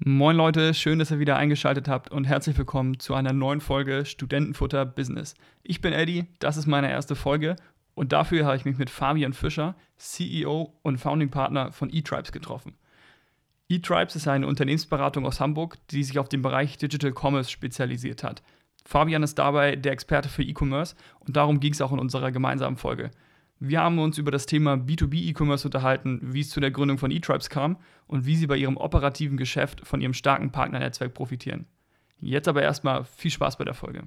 Moin Leute, schön, dass ihr wieder eingeschaltet habt und herzlich willkommen zu einer neuen Folge Studentenfutter Business. Ich bin Eddie, das ist meine erste Folge und dafür habe ich mich mit Fabian Fischer, CEO und Founding Partner von eTribes getroffen. eTribes ist eine Unternehmensberatung aus Hamburg, die sich auf den Bereich Digital Commerce spezialisiert hat. Fabian ist dabei der Experte für E-Commerce und darum ging es auch in unserer gemeinsamen Folge. Wir haben uns über das Thema B2B E-Commerce unterhalten, wie es zu der Gründung von eTribes kam und wie sie bei ihrem operativen Geschäft von ihrem starken Partnernetzwerk profitieren. Jetzt aber erstmal viel Spaß bei der Folge.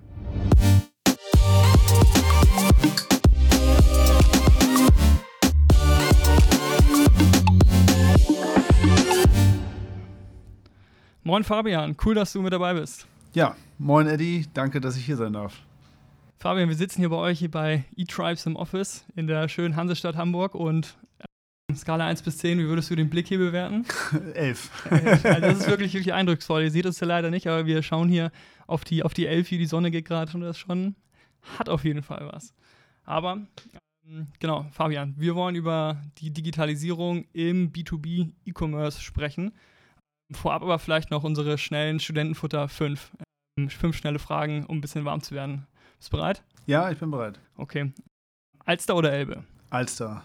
Moin Fabian, cool, dass du mit dabei bist. Ja, moin Eddie, danke, dass ich hier sein darf. Fabian, wir sitzen hier bei euch hier bei eTribes im Office in der schönen Hansestadt Hamburg und äh, Skala 1 bis 10, wie würdest du den Blick hier bewerten? 11. also das ist wirklich, wirklich eindrucksvoll. Ihr seht es ja leider nicht, aber wir schauen hier auf die, auf die 11, wie die Sonne geht gerade und das schon hat auf jeden Fall was. Aber ähm, genau, Fabian, wir wollen über die Digitalisierung im B2B E-Commerce sprechen. Vorab aber vielleicht noch unsere schnellen Studentenfutter 5. Ähm, fünf schnelle Fragen, um ein bisschen warm zu werden. Bist du bereit? Ja, ich bin bereit. Okay. Alster oder Elbe? Alster.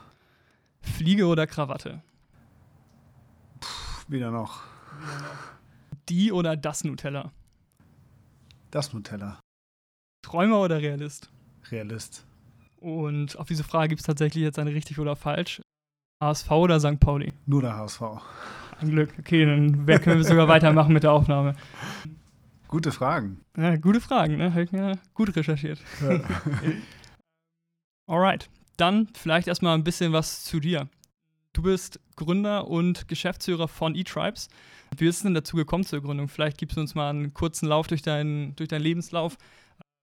Fliege oder Krawatte? Puh, weder noch. Die oder das Nutella? Das Nutella. Träumer oder Realist? Realist. Und auf diese Frage gibt es tatsächlich jetzt eine richtig oder falsch. HSV oder St. Pauli? Nur der HSV. Ein Glück. Okay, dann können wir sogar weitermachen mit der Aufnahme. Gute Fragen. Ja, gute Fragen, ne? Habe ich mir gut recherchiert. Ja. Alright. Dann vielleicht erstmal ein bisschen was zu dir. Du bist Gründer und Geschäftsführer von eTribes. Wie bist du denn dazu gekommen zur Gründung? Vielleicht gibst du uns mal einen kurzen Lauf durch, dein, durch deinen Lebenslauf.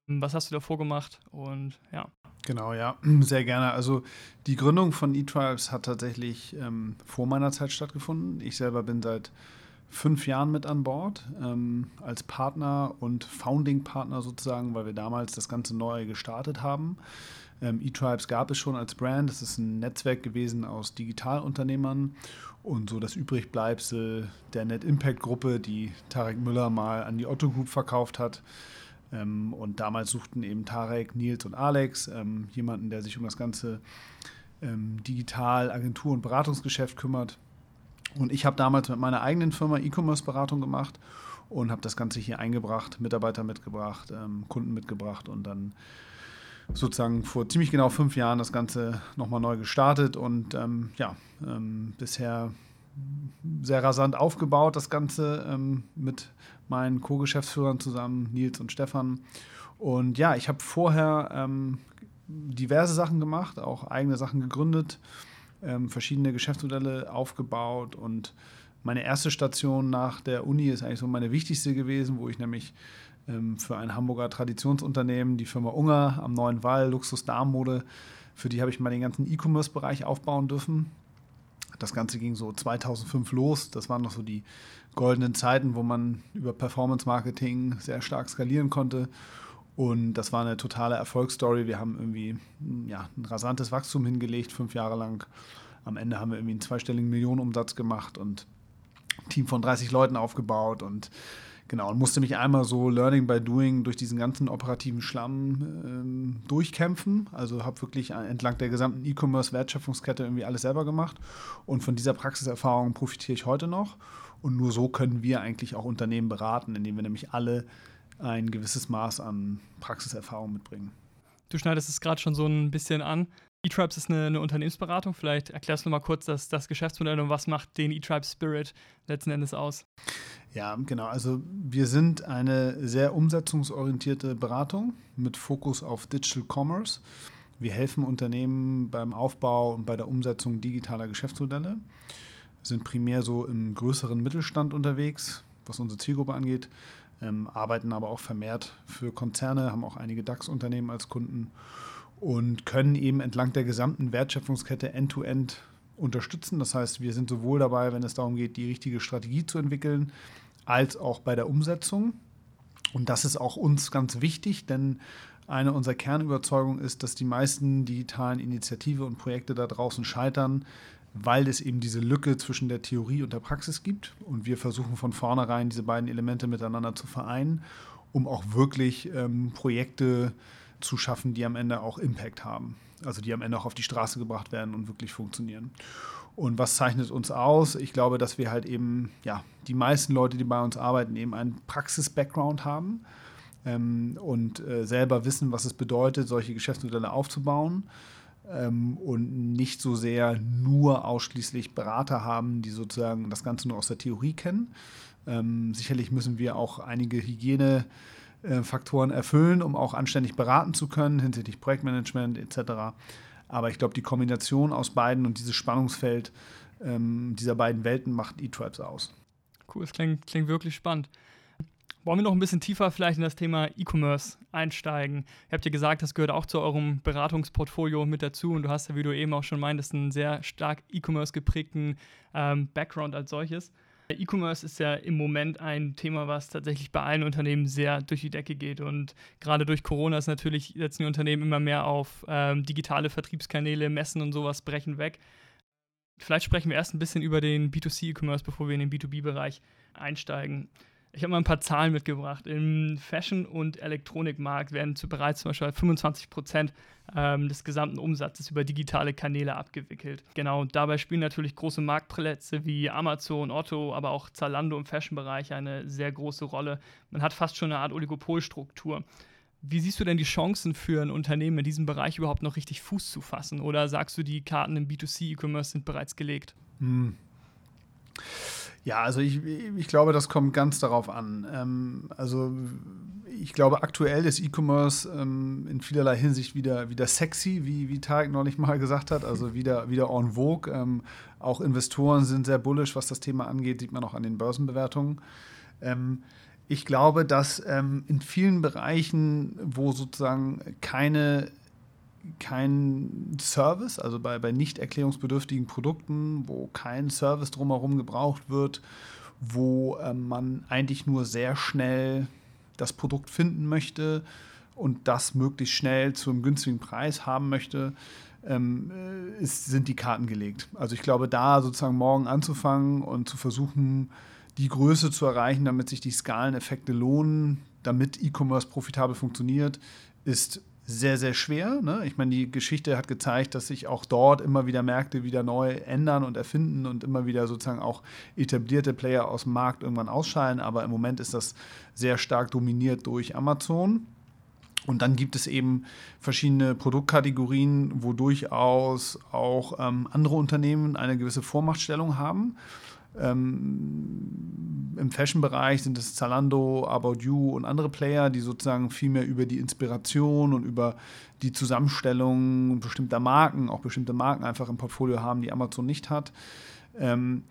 Was hast du davor gemacht? Und ja. Genau, ja, sehr gerne. Also die Gründung von eTribes hat tatsächlich ähm, vor meiner Zeit stattgefunden. Ich selber bin seit fünf Jahren mit an Bord ähm, als Partner und Founding-Partner sozusagen, weil wir damals das Ganze neu gestartet haben. Ähm, eTribes gab es schon als Brand. Das ist ein Netzwerk gewesen aus Digitalunternehmern und so das Übrigbleibsel der Net Impact Gruppe, die Tarek Müller mal an die Otto Group verkauft hat. Ähm, und damals suchten eben Tarek, Nils und Alex ähm, jemanden, der sich um das ganze ähm, Digital-, Agentur- und Beratungsgeschäft kümmert. Und ich habe damals mit meiner eigenen Firma E-Commerce-Beratung gemacht und habe das Ganze hier eingebracht, Mitarbeiter mitgebracht, ähm, Kunden mitgebracht und dann sozusagen vor ziemlich genau fünf Jahren das Ganze nochmal neu gestartet und ähm, ja, ähm, bisher sehr rasant aufgebaut, das Ganze ähm, mit meinen Co-Geschäftsführern zusammen, Nils und Stefan. Und ja, ich habe vorher ähm, diverse Sachen gemacht, auch eigene Sachen gegründet ähm, verschiedene Geschäftsmodelle aufgebaut und meine erste Station nach der Uni ist eigentlich so meine wichtigste gewesen, wo ich nämlich ähm, für ein Hamburger Traditionsunternehmen, die Firma Unger am Neuen Wall, Luxus Darmmode, für die habe ich mal den ganzen E-Commerce-Bereich aufbauen dürfen. Das Ganze ging so 2005 los. Das waren noch so die goldenen Zeiten, wo man über Performance-Marketing sehr stark skalieren konnte. Und das war eine totale Erfolgsstory. Wir haben irgendwie ja, ein rasantes Wachstum hingelegt, fünf Jahre lang. Am Ende haben wir irgendwie einen zweistelligen Millionenumsatz gemacht und ein Team von 30 Leuten aufgebaut und genau, und musste mich einmal so Learning by Doing durch diesen ganzen operativen Schlamm ähm, durchkämpfen. Also habe wirklich entlang der gesamten E-Commerce-Wertschöpfungskette irgendwie alles selber gemacht. Und von dieser Praxiserfahrung profitiere ich heute noch. Und nur so können wir eigentlich auch Unternehmen beraten, indem wir nämlich alle ein gewisses Maß an Praxiserfahrung mitbringen. Du schneidest es gerade schon so ein bisschen an. eTribes ist eine, eine, Unternehmensberatung. Vielleicht erklärst du mal kurz das, das Geschäftsmodell und was macht den eTribes Spirit letzten Endes aus? Ja, genau. Also wir sind eine sehr umsetzungsorientierte Beratung mit Fokus auf Digital Commerce. Wir helfen Unternehmen beim Aufbau und bei der Umsetzung digitaler Geschäftsmodelle. Wir sind primär so im größeren Mittelstand unterwegs, was unsere Zielgruppe angeht ähm, arbeiten aber auch vermehrt für Konzerne, haben auch einige DAX-Unternehmen als Kunden und können eben entlang der gesamten Wertschöpfungskette end-to-end -End unterstützen. Das heißt, wir sind sowohl dabei, wenn es darum geht, die richtige Strategie zu entwickeln, als auch bei der Umsetzung. Und das ist auch uns ganz wichtig, denn eine unserer Kernüberzeugungen ist, dass die meisten digitalen Initiative und Projekte da draußen scheitern, weil es eben diese Lücke zwischen der Theorie und der Praxis gibt. Und wir versuchen von vornherein diese beiden Elemente miteinander zu vereinen, um auch wirklich ähm, Projekte zu schaffen, die am Ende auch Impact haben. Also die am Ende auch auf die Straße gebracht werden und wirklich funktionieren. Und was zeichnet uns aus? Ich glaube, dass wir halt eben, ja, die meisten Leute, die bei uns arbeiten, eben einen Praxis-Background haben ähm, und äh, selber wissen, was es bedeutet, solche Geschäftsmodelle aufzubauen ähm, und nicht so sehr nur ausschließlich Berater haben, die sozusagen das Ganze nur aus der Theorie kennen. Ähm, sicherlich müssen wir auch einige Hygienefaktoren erfüllen, um auch anständig beraten zu können hinsichtlich Projektmanagement etc. Aber ich glaube, die Kombination aus beiden und dieses Spannungsfeld ähm, dieser beiden Welten macht E-Tribes aus. Cool, das klingt, klingt wirklich spannend. Wollen wir noch ein bisschen tiefer vielleicht in das Thema E-Commerce einsteigen? Ihr habt ja gesagt, das gehört auch zu eurem Beratungsportfolio mit dazu und du hast ja, wie du eben auch schon meintest, einen sehr stark E-Commerce geprägten ähm, Background als solches. E-Commerce ist ja im Moment ein Thema, was tatsächlich bei allen Unternehmen sehr durch die Decke geht. Und gerade durch Corona ist natürlich, setzen die Unternehmen immer mehr auf ähm, digitale Vertriebskanäle, Messen und sowas brechen weg. Vielleicht sprechen wir erst ein bisschen über den B2C-E-Commerce, bevor wir in den B2B-Bereich einsteigen. Ich habe mal ein paar Zahlen mitgebracht. Im Fashion- und Elektronikmarkt werden zu bereits zum Beispiel 25 Prozent ähm, des gesamten Umsatzes über digitale Kanäle abgewickelt. Genau, und dabei spielen natürlich große Marktplätze wie Amazon, Otto, aber auch Zalando im Fashion-Bereich eine sehr große Rolle. Man hat fast schon eine Art Oligopolstruktur. Wie siehst du denn die Chancen für ein Unternehmen in diesem Bereich überhaupt noch richtig Fuß zu fassen? Oder sagst du, die Karten im B2C-E-Commerce sind bereits gelegt? Hm. Ja, also ich, ich glaube, das kommt ganz darauf an. Ähm, also ich glaube, aktuell ist E-Commerce ähm, in vielerlei Hinsicht wieder, wieder sexy, wie, wie Tarek neulich mal gesagt hat, also wieder, wieder en vogue. Ähm, auch Investoren sind sehr bullish, was das Thema angeht, sieht man auch an den Börsenbewertungen. Ähm, ich glaube, dass ähm, in vielen Bereichen, wo sozusagen keine kein Service, also bei, bei nicht erklärungsbedürftigen Produkten, wo kein Service drumherum gebraucht wird, wo äh, man eigentlich nur sehr schnell das Produkt finden möchte und das möglichst schnell zu einem günstigen Preis haben möchte, ähm, äh, ist, sind die Karten gelegt. Also ich glaube, da sozusagen morgen anzufangen und zu versuchen, die Größe zu erreichen, damit sich die Skaleneffekte lohnen, damit E-Commerce profitabel funktioniert, ist sehr, sehr schwer. Ne? Ich meine, die Geschichte hat gezeigt, dass sich auch dort immer wieder Märkte wieder neu ändern und erfinden und immer wieder sozusagen auch etablierte Player aus dem Markt irgendwann ausscheiden. Aber im Moment ist das sehr stark dominiert durch Amazon. Und dann gibt es eben verschiedene Produktkategorien, wo durchaus auch ähm, andere Unternehmen eine gewisse Vormachtstellung haben. Ähm, Im Fashion-Bereich sind es Zalando, About You und andere Player, die sozusagen viel mehr über die Inspiration und über die Zusammenstellung bestimmter Marken, auch bestimmte Marken einfach im Portfolio haben, die Amazon nicht hat. Ähm,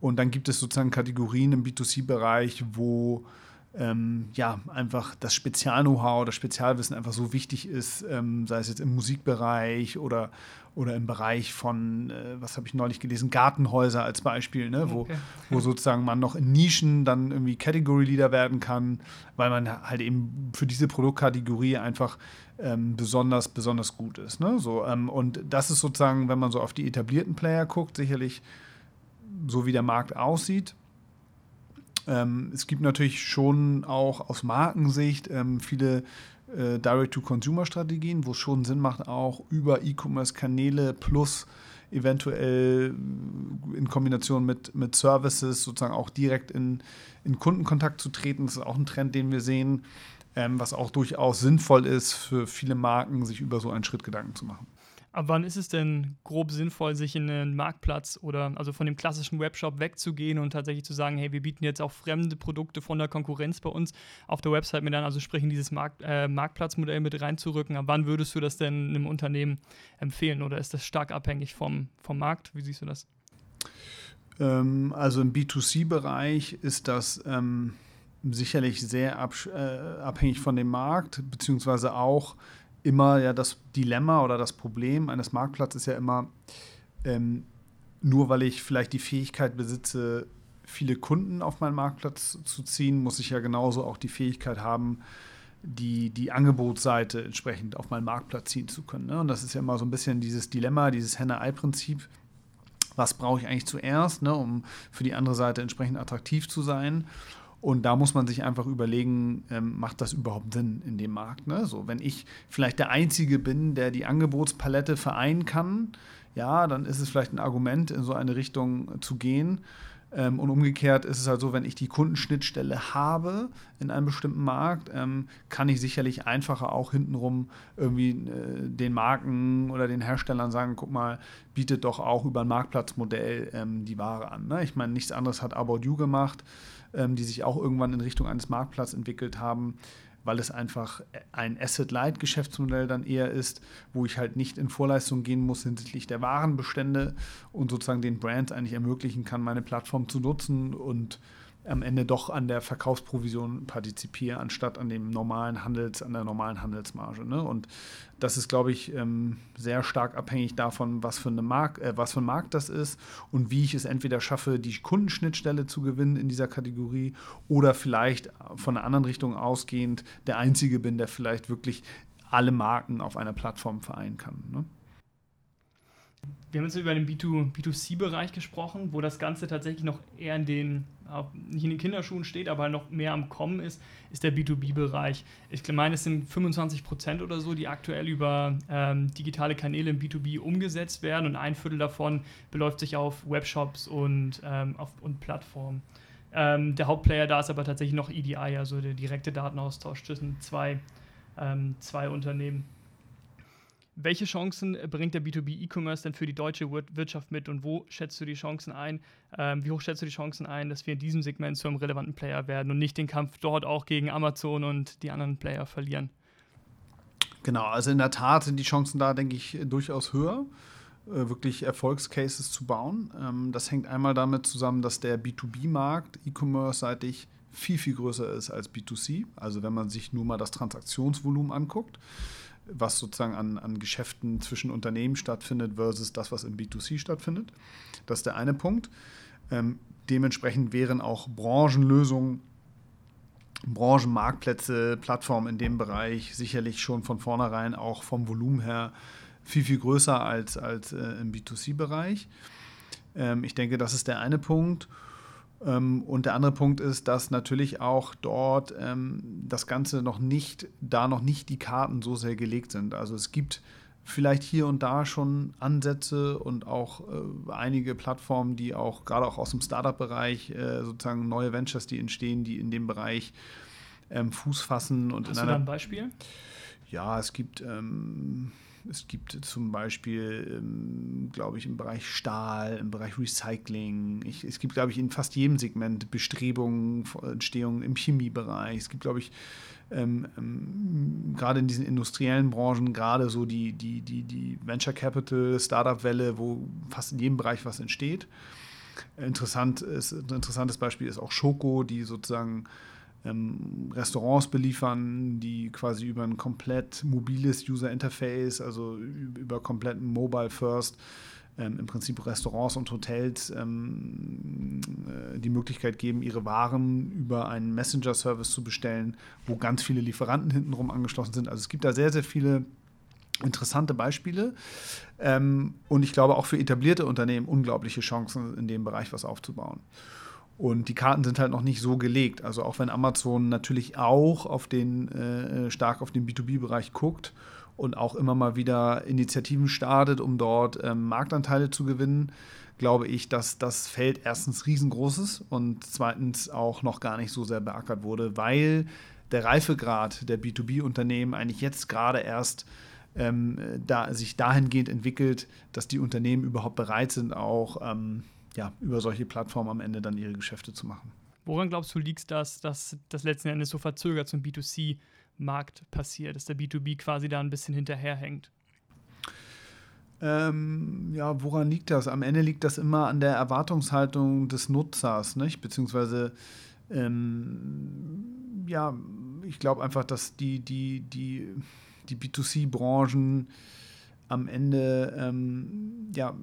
und dann gibt es sozusagen Kategorien im B2C-Bereich, wo ähm, ja, einfach das Spezial-Know-how, das Spezialwissen einfach so wichtig ist, ähm, sei es jetzt im Musikbereich oder, oder im Bereich von, äh, was habe ich neulich gelesen, Gartenhäuser als Beispiel, ne? wo, okay. wo sozusagen man noch in Nischen dann irgendwie Category Leader werden kann, weil man halt eben für diese Produktkategorie einfach ähm, besonders, besonders gut ist. Ne? So, ähm, und das ist sozusagen, wenn man so auf die etablierten Player guckt, sicherlich so wie der Markt aussieht. Ähm, es gibt natürlich schon auch aus Markensicht ähm, viele äh, Direct-to-Consumer-Strategien, wo es schon Sinn macht, auch über E-Commerce-Kanäle plus eventuell in Kombination mit, mit Services sozusagen auch direkt in, in Kundenkontakt zu treten. Das ist auch ein Trend, den wir sehen, ähm, was auch durchaus sinnvoll ist für viele Marken, sich über so einen Schritt Gedanken zu machen. Ab wann ist es denn grob sinnvoll, sich in einen Marktplatz oder also von dem klassischen Webshop wegzugehen und tatsächlich zu sagen, hey, wir bieten jetzt auch fremde Produkte von der Konkurrenz bei uns auf der Website mit an, also sprich in dieses Markt, äh, Marktplatzmodell mit reinzurücken. Ab wann würdest du das denn einem Unternehmen empfehlen oder ist das stark abhängig vom, vom Markt? Wie siehst du das? Ähm, also im B2C-Bereich ist das ähm, sicherlich sehr äh, abhängig von dem Markt, beziehungsweise auch immer ja das Dilemma oder das Problem eines Marktplatzes ist ja immer, ähm, nur weil ich vielleicht die Fähigkeit besitze, viele Kunden auf meinen Marktplatz zu ziehen, muss ich ja genauso auch die Fähigkeit haben, die, die Angebotsseite entsprechend auf meinen Marktplatz ziehen zu können. Ne? Und das ist ja immer so ein bisschen dieses Dilemma, dieses Henne-Ei-Prinzip, was brauche ich eigentlich zuerst, ne, um für die andere Seite entsprechend attraktiv zu sein. Und da muss man sich einfach überlegen, ähm, macht das überhaupt Sinn in dem Markt? Ne? So, wenn ich vielleicht der Einzige bin, der die Angebotspalette vereinen kann, ja, dann ist es vielleicht ein Argument, in so eine Richtung zu gehen. Ähm, und umgekehrt ist es halt so, wenn ich die Kundenschnittstelle habe in einem bestimmten Markt, ähm, kann ich sicherlich einfacher auch hintenrum irgendwie äh, den Marken oder den Herstellern sagen, guck mal, bietet doch auch über ein Marktplatzmodell ähm, die Ware an. Ne? Ich meine, nichts anderes hat About You gemacht, ähm, die sich auch irgendwann in Richtung eines Marktplatzes entwickelt haben weil es einfach ein Asset-Light-Geschäftsmodell dann eher ist, wo ich halt nicht in Vorleistung gehen muss hinsichtlich der Warenbestände und sozusagen den Brands eigentlich ermöglichen kann, meine Plattform zu nutzen und am Ende doch an der Verkaufsprovision partizipiere, anstatt an dem normalen Handels, an der normalen Handelsmarge. Ne? Und das ist, glaube ich, ähm, sehr stark abhängig davon, was für, eine Mark äh, was für ein Markt das ist und wie ich es entweder schaffe, die Kundenschnittstelle zu gewinnen in dieser Kategorie oder vielleicht von einer anderen Richtung ausgehend der Einzige bin, der vielleicht wirklich alle Marken auf einer Plattform vereinen kann. Ne? Wir haben jetzt über den B2C-Bereich gesprochen, wo das Ganze tatsächlich noch eher in den, nicht in den Kinderschuhen steht, aber noch mehr am Kommen ist, ist der B2B-Bereich. Ich meine, es sind 25 Prozent oder so, die aktuell über ähm, digitale Kanäle im B2B umgesetzt werden und ein Viertel davon beläuft sich auf Webshops und, ähm, auf, und Plattformen. Ähm, der Hauptplayer da ist aber tatsächlich noch EDI, also der direkte Datenaustausch zwischen zwei, ähm, zwei Unternehmen. Welche Chancen bringt der B2B-E-Commerce denn für die deutsche Wirtschaft mit und wo schätzt du die Chancen ein? Ähm, wie hoch schätzt du die Chancen ein, dass wir in diesem Segment zu einem relevanten Player werden und nicht den Kampf dort auch gegen Amazon und die anderen Player verlieren? Genau, also in der Tat sind die Chancen da, denke ich, durchaus höher, äh, wirklich Erfolgscases zu bauen. Ähm, das hängt einmal damit zusammen, dass der B2B-Markt E-Commerce-seitig viel, viel größer ist als B2C. Also wenn man sich nur mal das Transaktionsvolumen anguckt was sozusagen an, an Geschäften zwischen Unternehmen stattfindet versus das, was im B2C stattfindet. Das ist der eine Punkt. Ähm, dementsprechend wären auch Branchenlösungen, Branchenmarktplätze, Plattformen in dem Bereich sicherlich schon von vornherein auch vom Volumen her viel, viel größer als, als äh, im B2C-Bereich. Ähm, ich denke, das ist der eine Punkt. Ähm, und der andere Punkt ist, dass natürlich auch dort ähm, das Ganze noch nicht, da noch nicht die Karten so sehr gelegt sind. Also es gibt vielleicht hier und da schon Ansätze und auch äh, einige Plattformen, die auch gerade auch aus dem Startup-Bereich äh, sozusagen neue Ventures, die entstehen, die in dem Bereich ähm, Fuß fassen. Und Hast in du da ein Beispiel? Ja, es gibt ähm, es gibt zum Beispiel, ähm, glaube ich, im Bereich Stahl, im Bereich Recycling. Ich, es gibt, glaube ich, in fast jedem Segment Bestrebungen, Entstehungen im Chemiebereich. Es gibt, glaube ich, ähm, ähm, gerade in diesen industriellen Branchen, gerade so die, die, die, die Venture Capital, Startup-Welle, wo fast in jedem Bereich was entsteht. Interessant ist, ein interessantes Beispiel ist auch Schoko, die sozusagen ähm, Restaurants beliefern, die quasi über ein komplett mobiles User Interface, also über komplett Mobile First, ähm, im Prinzip Restaurants und Hotels ähm, äh, die Möglichkeit geben, ihre Waren über einen Messenger-Service zu bestellen, wo ganz viele Lieferanten hintenrum angeschlossen sind. Also es gibt da sehr, sehr viele interessante Beispiele. Ähm, und ich glaube auch für etablierte Unternehmen unglaubliche Chancen, in dem Bereich was aufzubauen. Und die Karten sind halt noch nicht so gelegt. Also auch wenn Amazon natürlich auch auf den, äh, stark auf den B2B-Bereich guckt und auch immer mal wieder Initiativen startet, um dort ähm, Marktanteile zu gewinnen, glaube ich, dass das Feld erstens riesengroß ist und zweitens auch noch gar nicht so sehr beackert wurde, weil der Reifegrad der B2B-Unternehmen eigentlich jetzt gerade erst ähm, da, sich dahingehend entwickelt, dass die Unternehmen überhaupt bereit sind, auch ähm, ja, über solche Plattformen am Ende dann ihre Geschäfte zu machen. Woran glaubst du, liegt das, dass das letzten Endes so verzögert zum B2C-Markt passiert, dass der B2B quasi da ein bisschen hinterherhängt? Ähm, ja, woran liegt das? Am Ende liegt das immer an der Erwartungshaltung des Nutzers, nicht? Beziehungsweise, ähm, ja, ich glaube einfach, dass die, die, die, die B2C-Branchen am Ende ähm, ja,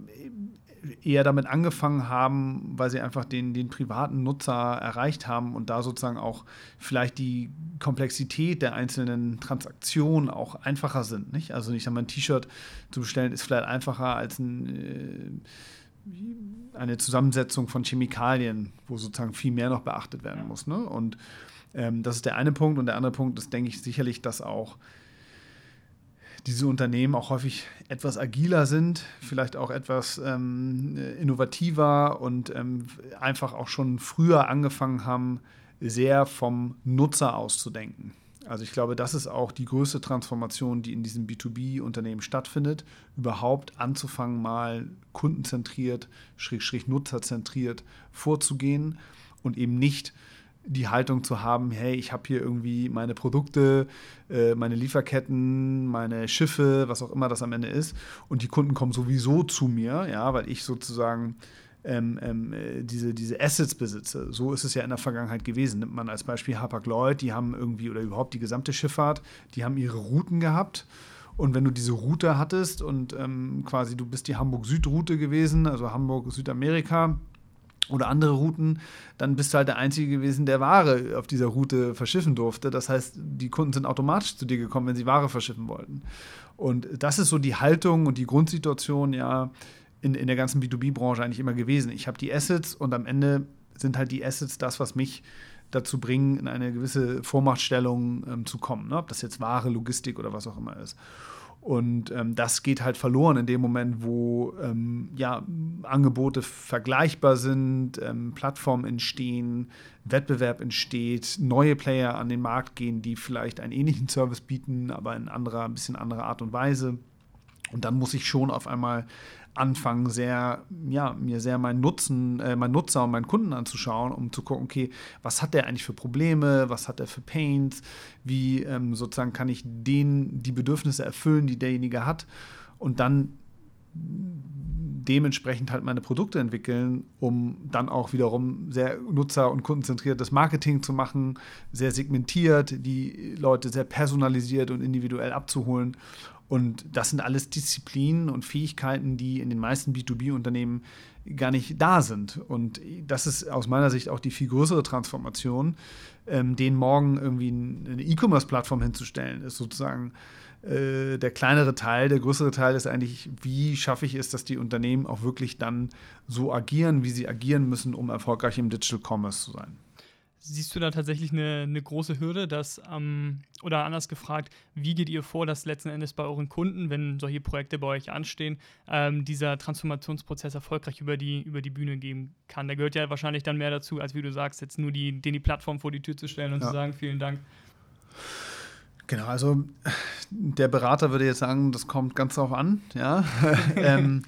eher damit angefangen haben, weil sie einfach den, den privaten Nutzer erreicht haben und da sozusagen auch vielleicht die Komplexität der einzelnen Transaktionen auch einfacher sind. Nicht? Also ich sage mal, ein T-Shirt zu bestellen ist vielleicht einfacher als ein, eine Zusammensetzung von Chemikalien, wo sozusagen viel mehr noch beachtet werden muss. Ne? Und ähm, das ist der eine Punkt. Und der andere Punkt ist, denke ich, sicherlich, dass auch diese Unternehmen auch häufig etwas agiler sind, vielleicht auch etwas ähm, innovativer und ähm, einfach auch schon früher angefangen haben, sehr vom Nutzer auszudenken. Also ich glaube, das ist auch die größte Transformation, die in diesem B2B-Unternehmen stattfindet, überhaupt anzufangen, mal kundenzentriert, schräg, schräg nutzerzentriert vorzugehen und eben nicht die Haltung zu haben, hey, ich habe hier irgendwie meine Produkte, äh, meine Lieferketten, meine Schiffe, was auch immer das am Ende ist, und die Kunden kommen sowieso zu mir, ja, weil ich sozusagen ähm, ähm, äh, diese, diese Assets besitze. So ist es ja in der Vergangenheit gewesen. Nimmt man als Beispiel Hapag-Lloyd, die haben irgendwie, oder überhaupt die gesamte Schifffahrt, die haben ihre Routen gehabt. Und wenn du diese Route hattest und ähm, quasi du bist die Hamburg-Süd-Route gewesen, also Hamburg-Südamerika, oder andere Routen, dann bist du halt der Einzige gewesen, der Ware auf dieser Route verschiffen durfte. Das heißt, die Kunden sind automatisch zu dir gekommen, wenn sie Ware verschiffen wollten. Und das ist so die Haltung und die Grundsituation, ja, in, in der ganzen B2B-Branche eigentlich immer gewesen. Ich habe die Assets und am Ende sind halt die Assets das, was mich dazu bringen, in eine gewisse Vormachtstellung ähm, zu kommen. Ne? Ob das jetzt Ware, Logistik oder was auch immer ist. Und ähm, das geht halt verloren in dem Moment, wo ähm, ja, Angebote vergleichbar sind, ähm, Plattformen entstehen, Wettbewerb entsteht, neue Player an den Markt gehen, die vielleicht einen ähnlichen Service bieten, aber in anderer, ein bisschen anderer Art und Weise. Und dann muss ich schon auf einmal anfangen, sehr, ja, mir sehr meinen Nutzen, äh, meinen Nutzer und meinen Kunden anzuschauen, um zu gucken, okay, was hat der eigentlich für Probleme, was hat er für Pains, wie ähm, sozusagen kann ich den die Bedürfnisse erfüllen, die derjenige hat und dann dementsprechend halt meine Produkte entwickeln, um dann auch wiederum sehr nutzer- und kundenzentriertes Marketing zu machen, sehr segmentiert, die Leute sehr personalisiert und individuell abzuholen und das sind alles Disziplinen und Fähigkeiten, die in den meisten B2B-Unternehmen gar nicht da sind. Und das ist aus meiner Sicht auch die viel größere Transformation, ähm, den morgen irgendwie eine E-Commerce-Plattform hinzustellen, ist sozusagen äh, der kleinere Teil. Der größere Teil ist eigentlich, wie schaffe ich es, dass die Unternehmen auch wirklich dann so agieren, wie sie agieren müssen, um erfolgreich im Digital Commerce zu sein. Siehst du da tatsächlich eine, eine große Hürde, dass, ähm, oder anders gefragt, wie geht ihr vor, dass letzten Endes bei euren Kunden, wenn solche Projekte bei euch anstehen, ähm, dieser Transformationsprozess erfolgreich über die, über die Bühne gehen kann? Da gehört ja wahrscheinlich dann mehr dazu, als wie du sagst, jetzt nur die, den die Plattform vor die Tür zu stellen und ja. zu sagen, vielen Dank. Genau, also der Berater würde jetzt sagen, das kommt ganz darauf an, ja. ähm,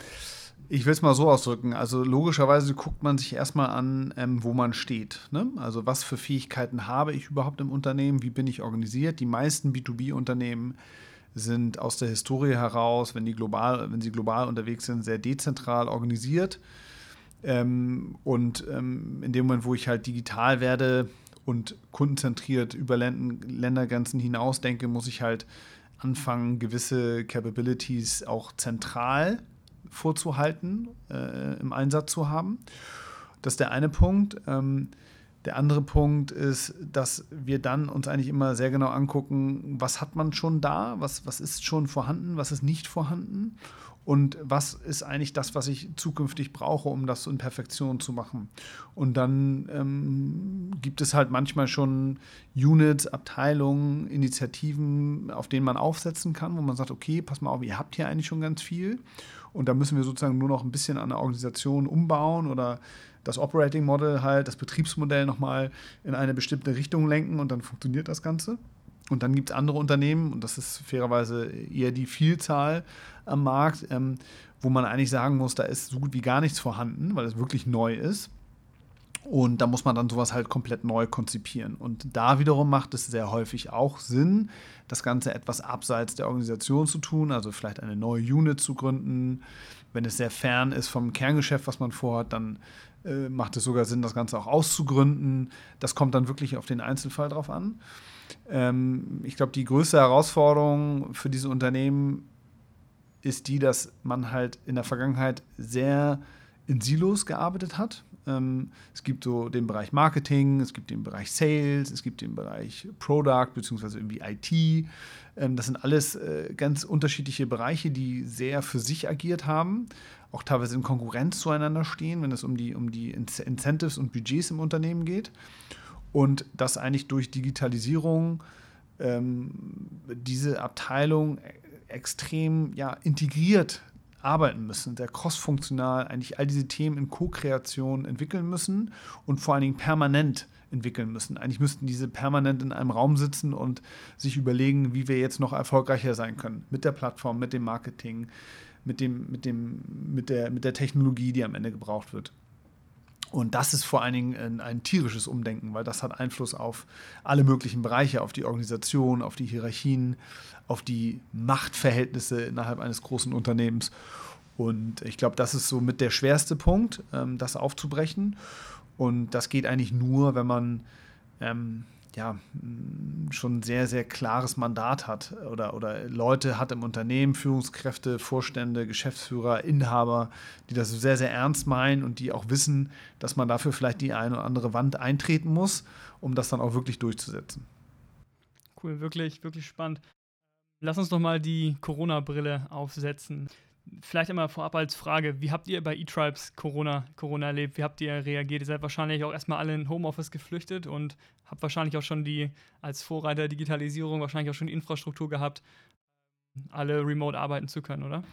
ich will es mal so ausdrücken. Also logischerweise guckt man sich erstmal an, ähm, wo man steht. Ne? Also was für Fähigkeiten habe ich überhaupt im Unternehmen? Wie bin ich organisiert? Die meisten B2B-Unternehmen sind aus der Historie heraus, wenn, die global, wenn sie global unterwegs sind, sehr dezentral organisiert. Ähm, und ähm, in dem Moment, wo ich halt digital werde und kundenzentriert über Ländergrenzen hinaus denke, muss ich halt anfangen, gewisse Capabilities auch zentral vorzuhalten, äh, im Einsatz zu haben. Das ist der eine Punkt. Ähm, der andere Punkt ist, dass wir dann uns eigentlich immer sehr genau angucken, was hat man schon da, was, was ist schon vorhanden, was ist nicht vorhanden und was ist eigentlich das, was ich zukünftig brauche, um das in Perfektion zu machen. Und dann ähm, gibt es halt manchmal schon Units, Abteilungen, Initiativen, auf denen man aufsetzen kann, wo man sagt, okay, pass mal auf, ihr habt hier eigentlich schon ganz viel und da müssen wir sozusagen nur noch ein bisschen an der Organisation umbauen oder das Operating Model halt, das Betriebsmodell nochmal in eine bestimmte Richtung lenken und dann funktioniert das Ganze. Und dann gibt es andere Unternehmen, und das ist fairerweise eher die Vielzahl am Markt, ähm, wo man eigentlich sagen muss, da ist so gut wie gar nichts vorhanden, weil es wirklich neu ist. Und da muss man dann sowas halt komplett neu konzipieren. Und da wiederum macht es sehr häufig auch Sinn, das Ganze etwas abseits der Organisation zu tun, also vielleicht eine neue Unit zu gründen. Wenn es sehr fern ist vom Kerngeschäft, was man vorhat, dann äh, macht es sogar Sinn, das Ganze auch auszugründen. Das kommt dann wirklich auf den Einzelfall drauf an. Ähm, ich glaube, die größte Herausforderung für diese Unternehmen ist die, dass man halt in der Vergangenheit sehr in Silos gearbeitet hat. Ähm, es gibt so den Bereich Marketing, es gibt den Bereich Sales, es gibt den Bereich Product beziehungsweise irgendwie IT. Ähm, das sind alles äh, ganz unterschiedliche Bereiche, die sehr für sich agiert haben, auch teilweise in Konkurrenz zueinander stehen, wenn es um die, um die Incentives und Budgets im Unternehmen geht. Und das eigentlich durch Digitalisierung ähm, diese Abteilung extrem ja, integriert arbeiten müssen, sehr crossfunktional eigentlich all diese Themen in Co-Kreation entwickeln müssen und vor allen Dingen permanent entwickeln müssen. Eigentlich müssten diese permanent in einem Raum sitzen und sich überlegen, wie wir jetzt noch erfolgreicher sein können mit der Plattform, mit dem Marketing, mit, dem, mit, dem, mit, der, mit der Technologie, die am Ende gebraucht wird. Und das ist vor allen Dingen ein, ein, tierisches Umdenken, weil das hat Einfluss auf alle möglichen Bereiche, auf die Organisation, auf die Hierarchien, auf die Machtverhältnisse innerhalb eines großen Unternehmens. Und ich glaube, das ist so mit der schwerste Punkt, ähm, das aufzubrechen. Und das geht eigentlich nur, wenn man ähm, ja, mm, schon ein sehr, sehr klares Mandat hat oder, oder Leute hat im Unternehmen, Führungskräfte, Vorstände, Geschäftsführer, Inhaber, die das sehr, sehr ernst meinen und die auch wissen, dass man dafür vielleicht die eine oder andere Wand eintreten muss, um das dann auch wirklich durchzusetzen. Cool, wirklich, wirklich spannend. Lass uns doch mal die Corona-Brille aufsetzen. Vielleicht einmal vorab als Frage, wie habt ihr bei eTribes Corona, Corona erlebt? Wie habt ihr reagiert? Ihr seid wahrscheinlich auch erstmal alle in Homeoffice geflüchtet und habt wahrscheinlich auch schon die, als Vorreiter Digitalisierung, wahrscheinlich auch schon die Infrastruktur gehabt, alle remote arbeiten zu können, oder?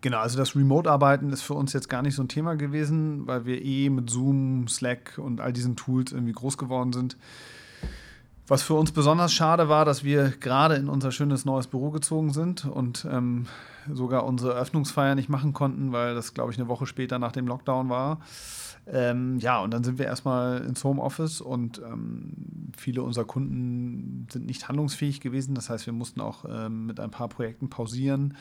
Genau, also das Remote-Arbeiten ist für uns jetzt gar nicht so ein Thema gewesen, weil wir eh mit Zoom, Slack und all diesen Tools irgendwie groß geworden sind. Was für uns besonders schade war, dass wir gerade in unser schönes neues Büro gezogen sind und ähm, sogar unsere Eröffnungsfeier nicht machen konnten, weil das, glaube ich, eine Woche später nach dem Lockdown war. Ähm, ja, und dann sind wir erstmal ins Homeoffice und ähm, viele unserer Kunden sind nicht handlungsfähig gewesen. Das heißt, wir mussten auch ähm, mit ein paar Projekten pausieren.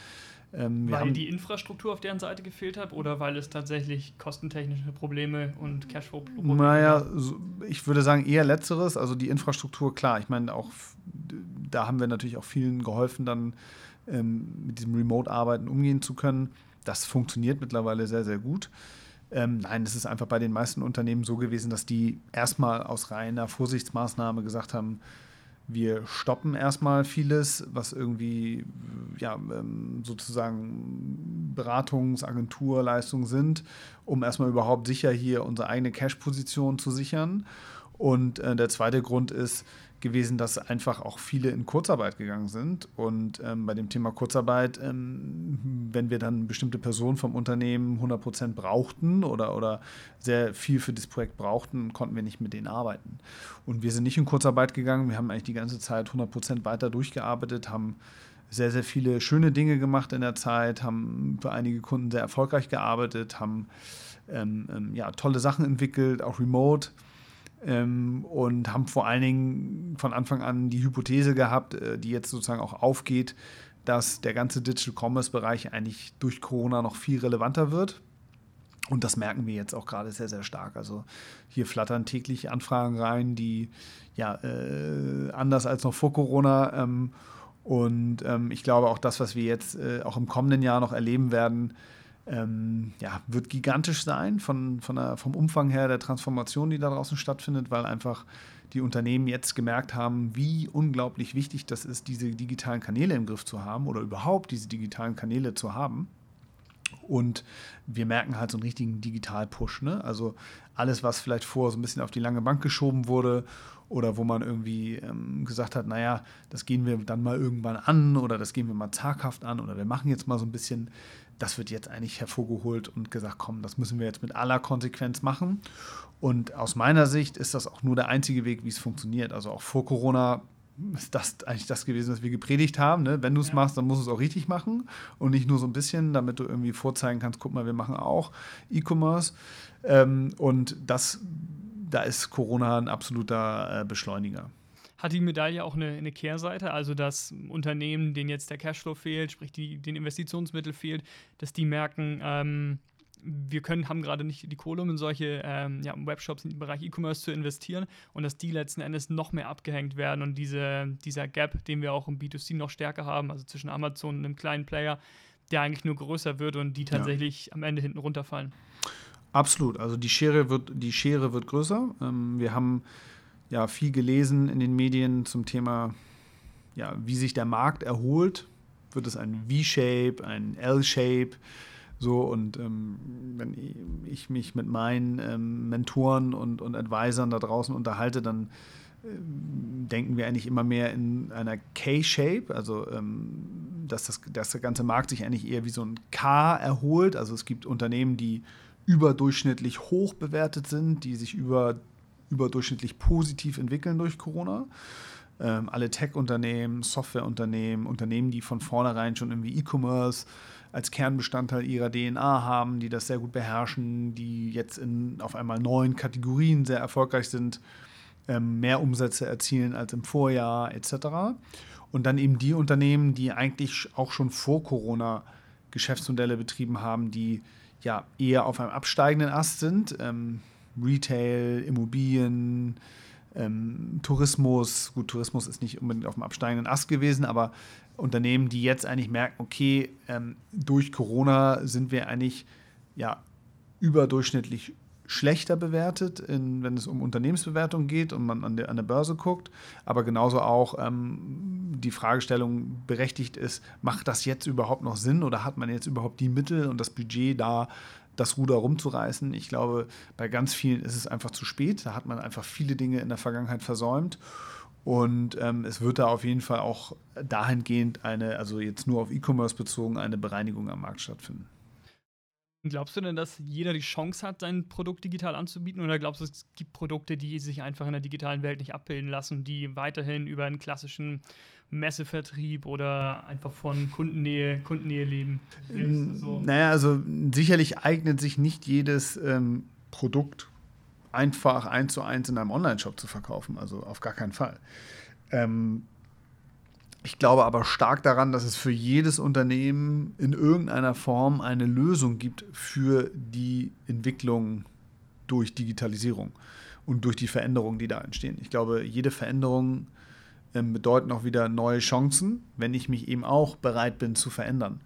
Ähm, weil die Infrastruktur auf deren Seite gefehlt hat oder weil es tatsächlich kostentechnische Probleme und Cashflow-Probleme Naja, so, ich würde sagen eher letzteres. Also die Infrastruktur, klar. Ich meine, auch da haben wir natürlich auch vielen geholfen, dann ähm, mit diesem Remote-Arbeiten umgehen zu können. Das funktioniert mittlerweile sehr, sehr gut. Ähm, nein, es ist einfach bei den meisten Unternehmen so gewesen, dass die erstmal aus reiner Vorsichtsmaßnahme gesagt haben, wir stoppen erstmal vieles, was irgendwie ja, ähm, sozusagen Beratungsagenturleistungen sind, um erstmal überhaupt sicher hier unsere eigene Cash-Position zu sichern. Und äh, der zweite Grund ist, gewesen, dass einfach auch viele in Kurzarbeit gegangen sind. Und ähm, bei dem Thema Kurzarbeit, ähm, wenn wir dann bestimmte Personen vom Unternehmen 100 Prozent brauchten oder, oder sehr viel für das Projekt brauchten, konnten wir nicht mit denen arbeiten. Und wir sind nicht in Kurzarbeit gegangen. Wir haben eigentlich die ganze Zeit 100 Prozent weiter durchgearbeitet, haben sehr, sehr viele schöne Dinge gemacht in der Zeit, haben für einige Kunden sehr erfolgreich gearbeitet, haben ähm, ähm ja, tolle Sachen entwickelt, auch remote ähm, und haben vor allen Dingen von Anfang an die Hypothese gehabt, äh, die jetzt sozusagen auch aufgeht, dass der ganze Digital Commerce-Bereich eigentlich durch Corona noch viel relevanter wird. Und das merken wir jetzt auch gerade sehr, sehr stark. Also hier flattern täglich Anfragen rein, die ja äh, anders als noch vor Corona. Ähm, und ähm, ich glaube auch das, was wir jetzt äh, auch im kommenden Jahr noch erleben werden, ähm, ja, wird gigantisch sein von, von der, vom Umfang her der Transformation, die da draußen stattfindet, weil einfach die Unternehmen jetzt gemerkt haben, wie unglaublich wichtig das ist, diese digitalen Kanäle im Griff zu haben oder überhaupt diese digitalen Kanäle zu haben. Und wir merken halt so einen richtigen Digital-Push. Ne? Also alles, was vielleicht vorher so ein bisschen auf die lange Bank geschoben wurde oder wo man irgendwie ähm, gesagt hat, naja, das gehen wir dann mal irgendwann an oder das gehen wir mal zaghaft an oder wir machen jetzt mal so ein bisschen das wird jetzt eigentlich hervorgeholt und gesagt, komm, das müssen wir jetzt mit aller Konsequenz machen. Und aus meiner Sicht ist das auch nur der einzige Weg, wie es funktioniert. Also auch vor Corona ist das eigentlich das gewesen, was wir gepredigt haben. Ne? Wenn du es ja. machst, dann musst du es auch richtig machen und nicht nur so ein bisschen, damit du irgendwie vorzeigen kannst, guck mal, wir machen auch E-Commerce. Ähm, und das, da ist Corona ein absoluter äh, Beschleuniger hat die Medaille auch eine, eine, Kehrseite, also dass Unternehmen, denen jetzt der Cashflow fehlt, sprich die, den Investitionsmittel fehlt, dass die merken, ähm, wir können, haben gerade nicht die Kohle, um in solche ähm, ja, Webshops im Bereich E-Commerce zu investieren und dass die letzten Endes noch mehr abgehängt werden und diese, dieser Gap, den wir auch im B2C noch stärker haben, also zwischen Amazon und einem kleinen Player, der eigentlich nur größer wird und die tatsächlich ja. am Ende hinten runterfallen. Absolut. Also die Schere wird, die Schere wird größer. Ähm, wir haben ja viel gelesen in den Medien zum Thema, ja, wie sich der Markt erholt. Wird es ein V-Shape, ein L-Shape? So, und ähm, wenn ich mich mit meinen ähm, Mentoren und, und Advisern da draußen unterhalte, dann ähm, denken wir eigentlich immer mehr in einer K-Shape, also ähm, dass, das, dass der ganze Markt sich eigentlich eher wie so ein K erholt. Also es gibt Unternehmen, die überdurchschnittlich hoch bewertet sind, die sich über, überdurchschnittlich positiv entwickeln durch Corona. Ähm, alle Tech-Unternehmen, Software-Unternehmen, Unternehmen, die von vornherein schon irgendwie E-Commerce als Kernbestandteil ihrer DNA haben, die das sehr gut beherrschen, die jetzt in auf einmal neuen Kategorien sehr erfolgreich sind, ähm, mehr Umsätze erzielen als im Vorjahr etc. Und dann eben die Unternehmen, die eigentlich auch schon vor Corona Geschäftsmodelle betrieben haben, die ja eher auf einem absteigenden Ast sind. Ähm, Retail, Immobilien, ähm, Tourismus. Gut, Tourismus ist nicht unbedingt auf dem absteigenden Ast gewesen, aber Unternehmen, die jetzt eigentlich merken, okay, ähm, durch Corona sind wir eigentlich ja überdurchschnittlich schlechter bewertet, in, wenn es um Unternehmensbewertung geht und man an der, an der Börse guckt, aber genauso auch ähm, die Fragestellung berechtigt ist, macht das jetzt überhaupt noch Sinn oder hat man jetzt überhaupt die Mittel und das Budget da, das Ruder rumzureißen? Ich glaube, bei ganz vielen ist es einfach zu spät, da hat man einfach viele Dinge in der Vergangenheit versäumt. Und ähm, es wird da auf jeden Fall auch dahingehend eine, also jetzt nur auf E-Commerce bezogen, eine Bereinigung am Markt stattfinden. Glaubst du denn, dass jeder die Chance hat, sein Produkt digital anzubieten? Oder glaubst du, es gibt Produkte, die sich einfach in der digitalen Welt nicht abbilden lassen, die weiterhin über einen klassischen Messevertrieb oder einfach von Kundennähe, Kundennähe leben? So? Naja, also sicherlich eignet sich nicht jedes ähm, Produkt einfach eins zu eins in einem Online-Shop zu verkaufen. Also auf gar keinen Fall. Ähm, ich glaube aber stark daran, dass es für jedes Unternehmen in irgendeiner Form eine Lösung gibt für die Entwicklung durch Digitalisierung und durch die Veränderungen, die da entstehen. Ich glaube, jede Veränderung ähm, bedeutet auch wieder neue Chancen, wenn ich mich eben auch bereit bin zu verändern.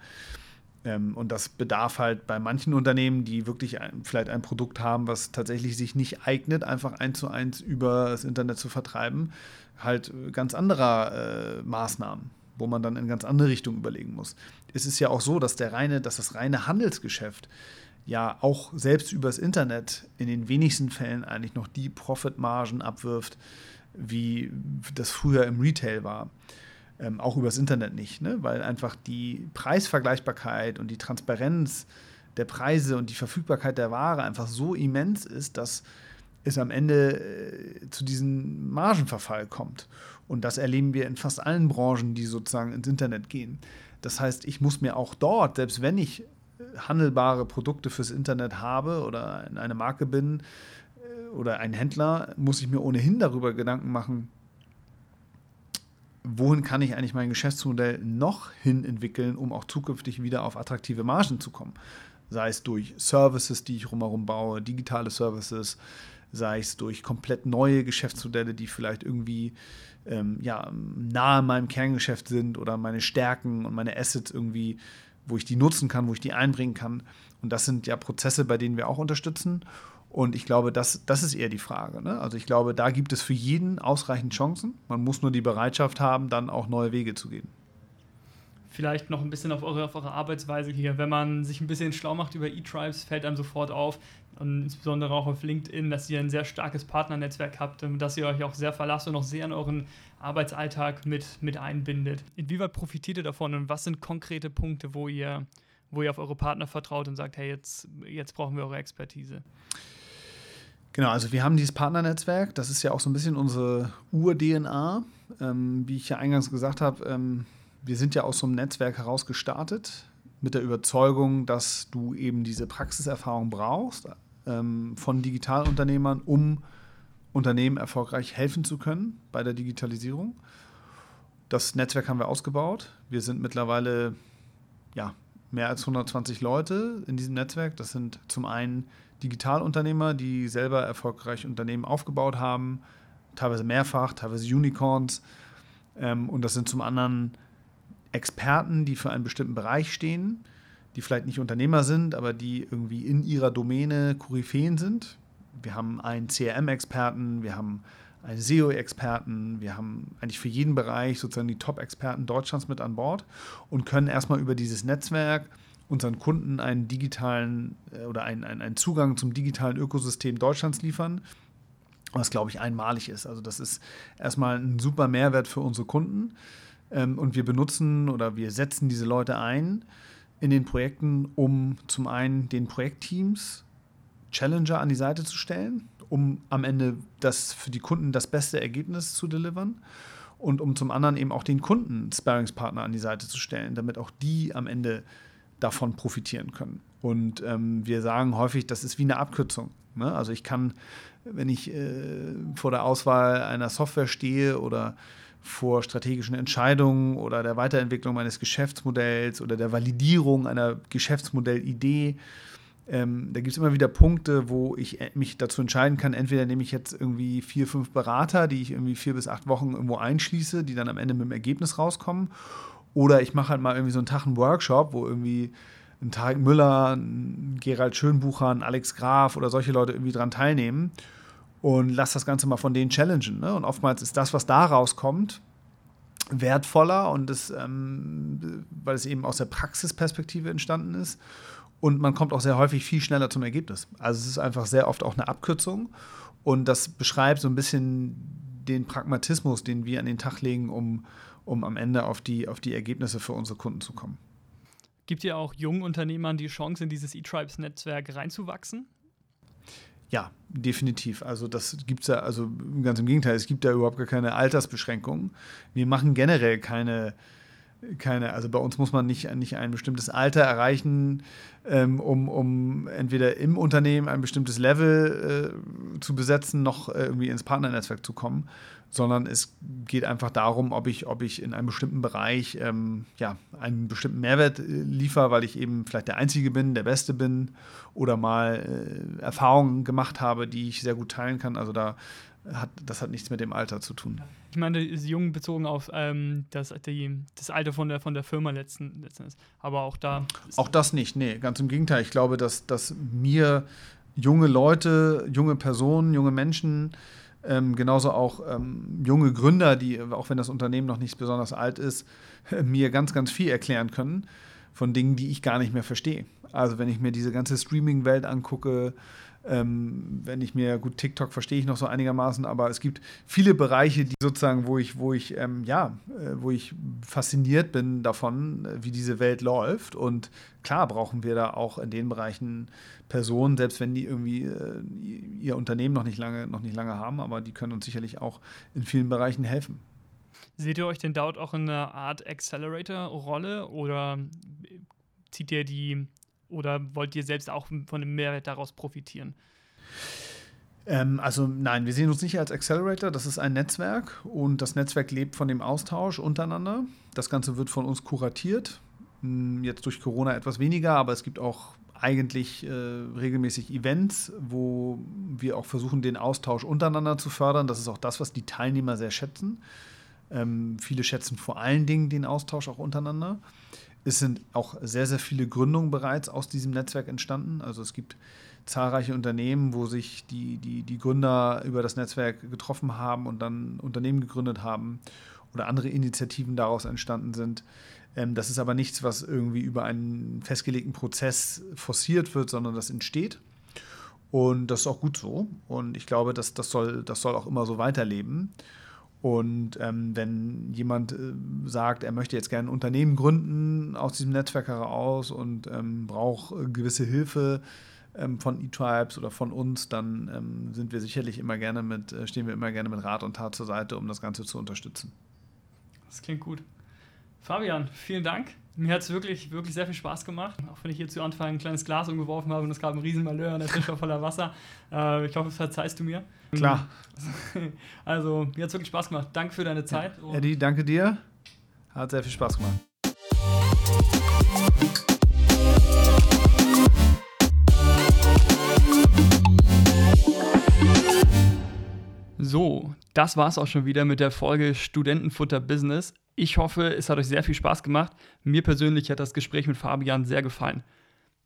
Ähm, und das bedarf halt bei manchen Unternehmen, die wirklich ein, vielleicht ein Produkt haben, was tatsächlich sich nicht eignet, einfach eins zu eins über das Internet zu vertreiben, halt ganz anderer äh, Maßnahmen, wo man dann in ganz andere Richtungen überlegen muss. Es ist ja auch so, dass der reine, dass das reine Handelsgeschäft ja auch selbst übers Internet in den wenigsten Fällen eigentlich noch die Profitmargen abwirft, wie das früher im Retail war ähm, auch übers Internet nicht, ne? weil einfach die Preisvergleichbarkeit und die Transparenz der Preise und die Verfügbarkeit der Ware einfach so immens ist, dass es am Ende äh, zu diesem Margenverfall kommt. Und das erleben wir in fast allen Branchen, die sozusagen ins Internet gehen. Das heißt, ich muss mir auch dort, selbst wenn ich äh, handelbare Produkte fürs Internet habe oder eine Marke bin oder ein Händler, muss ich mir ohnehin darüber Gedanken machen, wohin kann ich eigentlich mein Geschäftsmodell noch hin entwickeln, um auch zukünftig wieder auf attraktive Margen zu kommen. Sei es durch Services, die ich rumherum baue, digitale Services, sei es durch komplett neue Geschäftsmodelle, die vielleicht irgendwie ähm, ja, nahe meinem Kerngeschäft sind oder meine Stärken und meine Assets irgendwie, wo ich die nutzen kann, wo ich die einbringen kann. Und das sind ja Prozesse, bei denen wir auch unterstützen. Und ich glaube, das, das ist eher die Frage. Ne? Also ich glaube, da gibt es für jeden ausreichend Chancen. Man muss nur die Bereitschaft haben, dann auch neue Wege zu gehen. Vielleicht noch ein bisschen auf eure, auf eure Arbeitsweise hier. Wenn man sich ein bisschen schlau macht über E-Tribes, fällt einem sofort auf, und insbesondere auch auf LinkedIn, dass ihr ein sehr starkes Partnernetzwerk habt, dass ihr euch auch sehr verlasst und auch sehr in euren Arbeitsalltag mit, mit einbindet. Inwieweit profitiert ihr davon und was sind konkrete Punkte, wo ihr, wo ihr auf eure Partner vertraut und sagt, hey, jetzt, jetzt brauchen wir eure Expertise? Genau, also wir haben dieses Partnernetzwerk, das ist ja auch so ein bisschen unsere Ur-DNA. Ähm, wie ich ja eingangs gesagt habe, ähm, wir sind ja aus so einem Netzwerk heraus gestartet mit der Überzeugung, dass du eben diese Praxiserfahrung brauchst ähm, von Digitalunternehmern, um Unternehmen erfolgreich helfen zu können bei der Digitalisierung. Das Netzwerk haben wir ausgebaut. Wir sind mittlerweile ja, mehr als 120 Leute in diesem Netzwerk. Das sind zum einen Digitalunternehmer, die selber erfolgreich Unternehmen aufgebaut haben, teilweise mehrfach, teilweise Unicorns. Ähm, und das sind zum anderen Experten, die für einen bestimmten Bereich stehen, die vielleicht nicht Unternehmer sind, aber die irgendwie in ihrer Domäne Koryphäen sind. Wir haben einen CRM-Experten, wir haben einen SEO-Experten, wir haben eigentlich für jeden Bereich sozusagen die Top-Experten Deutschlands mit an Bord und können erstmal über dieses Netzwerk unseren Kunden einen digitalen äh, oder einen, einen, einen Zugang zum digitalen Ökosystem Deutschlands liefern, was glaube ich einmalig ist. Also das ist erstmal ein super Mehrwert für unsere Kunden ähm, und wir benutzen oder wir setzen diese Leute ein in den Projekten, um zum einen den Projektteams Challenger an die Seite zu stellen, um am Ende das für die Kunden das beste Ergebnis zu delivern und um zum anderen eben auch den Kunden Sparringspartner an die Seite zu stellen, damit auch die am Ende davon profitieren können. Und ähm, wir sagen häufig, das ist wie eine Abkürzung. Ne? Also ich kann, wenn ich äh, vor der Auswahl einer Software stehe oder vor strategischen Entscheidungen oder der Weiterentwicklung meines Geschäftsmodells oder der Validierung einer Geschäftsmodellidee, ähm, da gibt es immer wieder Punkte, wo ich äh, mich dazu entscheiden kann, entweder nehme ich jetzt irgendwie vier, fünf Berater, die ich irgendwie vier bis acht Wochen irgendwo einschließe, die dann am Ende mit dem Ergebnis rauskommen, oder ich mache halt mal irgendwie so einen Tag einen Workshop, wo irgendwie ein Tarek Müller, ein Gerald Schönbucher, ein Alex Graf oder solche Leute irgendwie dran teilnehmen und lass das Ganze mal von denen challengen. Ne? Und oftmals ist das, was da rauskommt, wertvoller und das, ähm, weil es eben aus der Praxisperspektive entstanden ist. Und man kommt auch sehr häufig viel schneller zum Ergebnis. Also es ist einfach sehr oft auch eine Abkürzung. Und das beschreibt so ein bisschen den Pragmatismus, den wir an den Tag legen, um, um am Ende auf die, auf die Ergebnisse für unsere Kunden zu kommen. Gibt ihr auch jungen Unternehmern die Chance, in dieses E-Tribes-Netzwerk reinzuwachsen? Ja, definitiv. Also das gibt es ja, also ganz im Gegenteil, es gibt ja überhaupt gar keine Altersbeschränkungen. Wir machen generell keine, keine, also bei uns muss man nicht, nicht ein bestimmtes Alter erreichen, ähm, um, um entweder im Unternehmen ein bestimmtes Level äh, zu besetzen, noch äh, irgendwie ins Partnernetzwerk zu kommen, sondern es geht einfach darum, ob ich, ob ich in einem bestimmten Bereich ähm, ja, einen bestimmten Mehrwert äh, liefere, weil ich eben vielleicht der Einzige bin, der Beste bin oder mal äh, Erfahrungen gemacht habe, die ich sehr gut teilen kann. Also da hat, das hat nichts mit dem Alter zu tun. Ich meine, ist jung bezogen auf ähm, das, die, das Alter von der, von der Firma letzten, letzten ist. Aber auch da. Auch das nicht, nee, ganz im Gegenteil. Ich glaube, dass, dass mir junge Leute, junge Personen, junge Menschen ähm, genauso auch ähm, junge Gründer, die, auch wenn das Unternehmen noch nicht besonders alt ist, mir ganz, ganz viel erklären können von Dingen, die ich gar nicht mehr verstehe. Also wenn ich mir diese ganze Streaming-Welt angucke, ähm, wenn ich mir, gut, TikTok verstehe ich noch so einigermaßen, aber es gibt viele Bereiche, die sozusagen, wo ich, wo ich, ähm, ja, äh, wo ich fasziniert bin davon, äh, wie diese Welt läuft. Und klar brauchen wir da auch in den Bereichen Personen, selbst wenn die irgendwie äh, ihr Unternehmen noch nicht lange, noch nicht lange haben, aber die können uns sicherlich auch in vielen Bereichen helfen. Seht ihr euch denn dort auch in einer Art Accelerator-Rolle oder zieht ihr die oder wollt ihr selbst auch von dem Mehrwert daraus profitieren? Ähm, also nein, wir sehen uns nicht als Accelerator. Das ist ein Netzwerk und das Netzwerk lebt von dem Austausch untereinander. Das Ganze wird von uns kuratiert. Hm, jetzt durch Corona etwas weniger, aber es gibt auch eigentlich äh, regelmäßig Events, wo wir auch versuchen, den Austausch untereinander zu fördern. Das ist auch das, was die Teilnehmer sehr schätzen. Ähm, viele schätzen vor allen Dingen den Austausch auch untereinander. Es sind auch sehr, sehr viele Gründungen bereits aus diesem Netzwerk entstanden. Also es gibt zahlreiche Unternehmen, wo sich die, die, die Gründer über das Netzwerk getroffen haben und dann Unternehmen gegründet haben oder andere Initiativen daraus entstanden sind. Ähm, das ist aber nichts, was irgendwie über einen festgelegten Prozess forciert wird, sondern das entsteht. Und das ist auch gut so. Und ich glaube, dass das soll, das soll auch immer so weiterleben. Und ähm, wenn jemand äh, sagt, er möchte jetzt gerne ein Unternehmen gründen aus diesem Netzwerk heraus und ähm, braucht äh, gewisse Hilfe ähm, von eTribes oder von uns, dann ähm, sind wir sicherlich immer gerne mit, äh, stehen wir immer gerne mit Rat und Tat zur Seite, um das Ganze zu unterstützen. Das klingt gut. Fabian, vielen Dank. Mir hat es wirklich, wirklich sehr viel Spaß gemacht. Auch wenn ich hier zu Anfang ein kleines Glas umgeworfen habe und es gab ein Riesenmalheur und der Tisch war voller Wasser. Äh, ich hoffe, das verzeihst du mir. Klar. Also, mir hat es wirklich Spaß gemacht. Danke für deine Zeit. Ja. Eddie, danke dir. Hat sehr viel Spaß gemacht. So, das war es auch schon wieder mit der Folge Studentenfutter Business. Ich hoffe, es hat euch sehr viel Spaß gemacht. Mir persönlich hat das Gespräch mit Fabian sehr gefallen.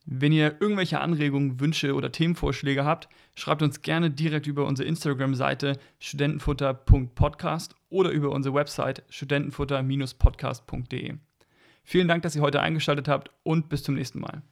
Wenn ihr irgendwelche Anregungen, Wünsche oder Themenvorschläge habt, schreibt uns gerne direkt über unsere Instagram-Seite studentenfutter.podcast oder über unsere Website studentenfutter-podcast.de. Vielen Dank, dass ihr heute eingeschaltet habt und bis zum nächsten Mal.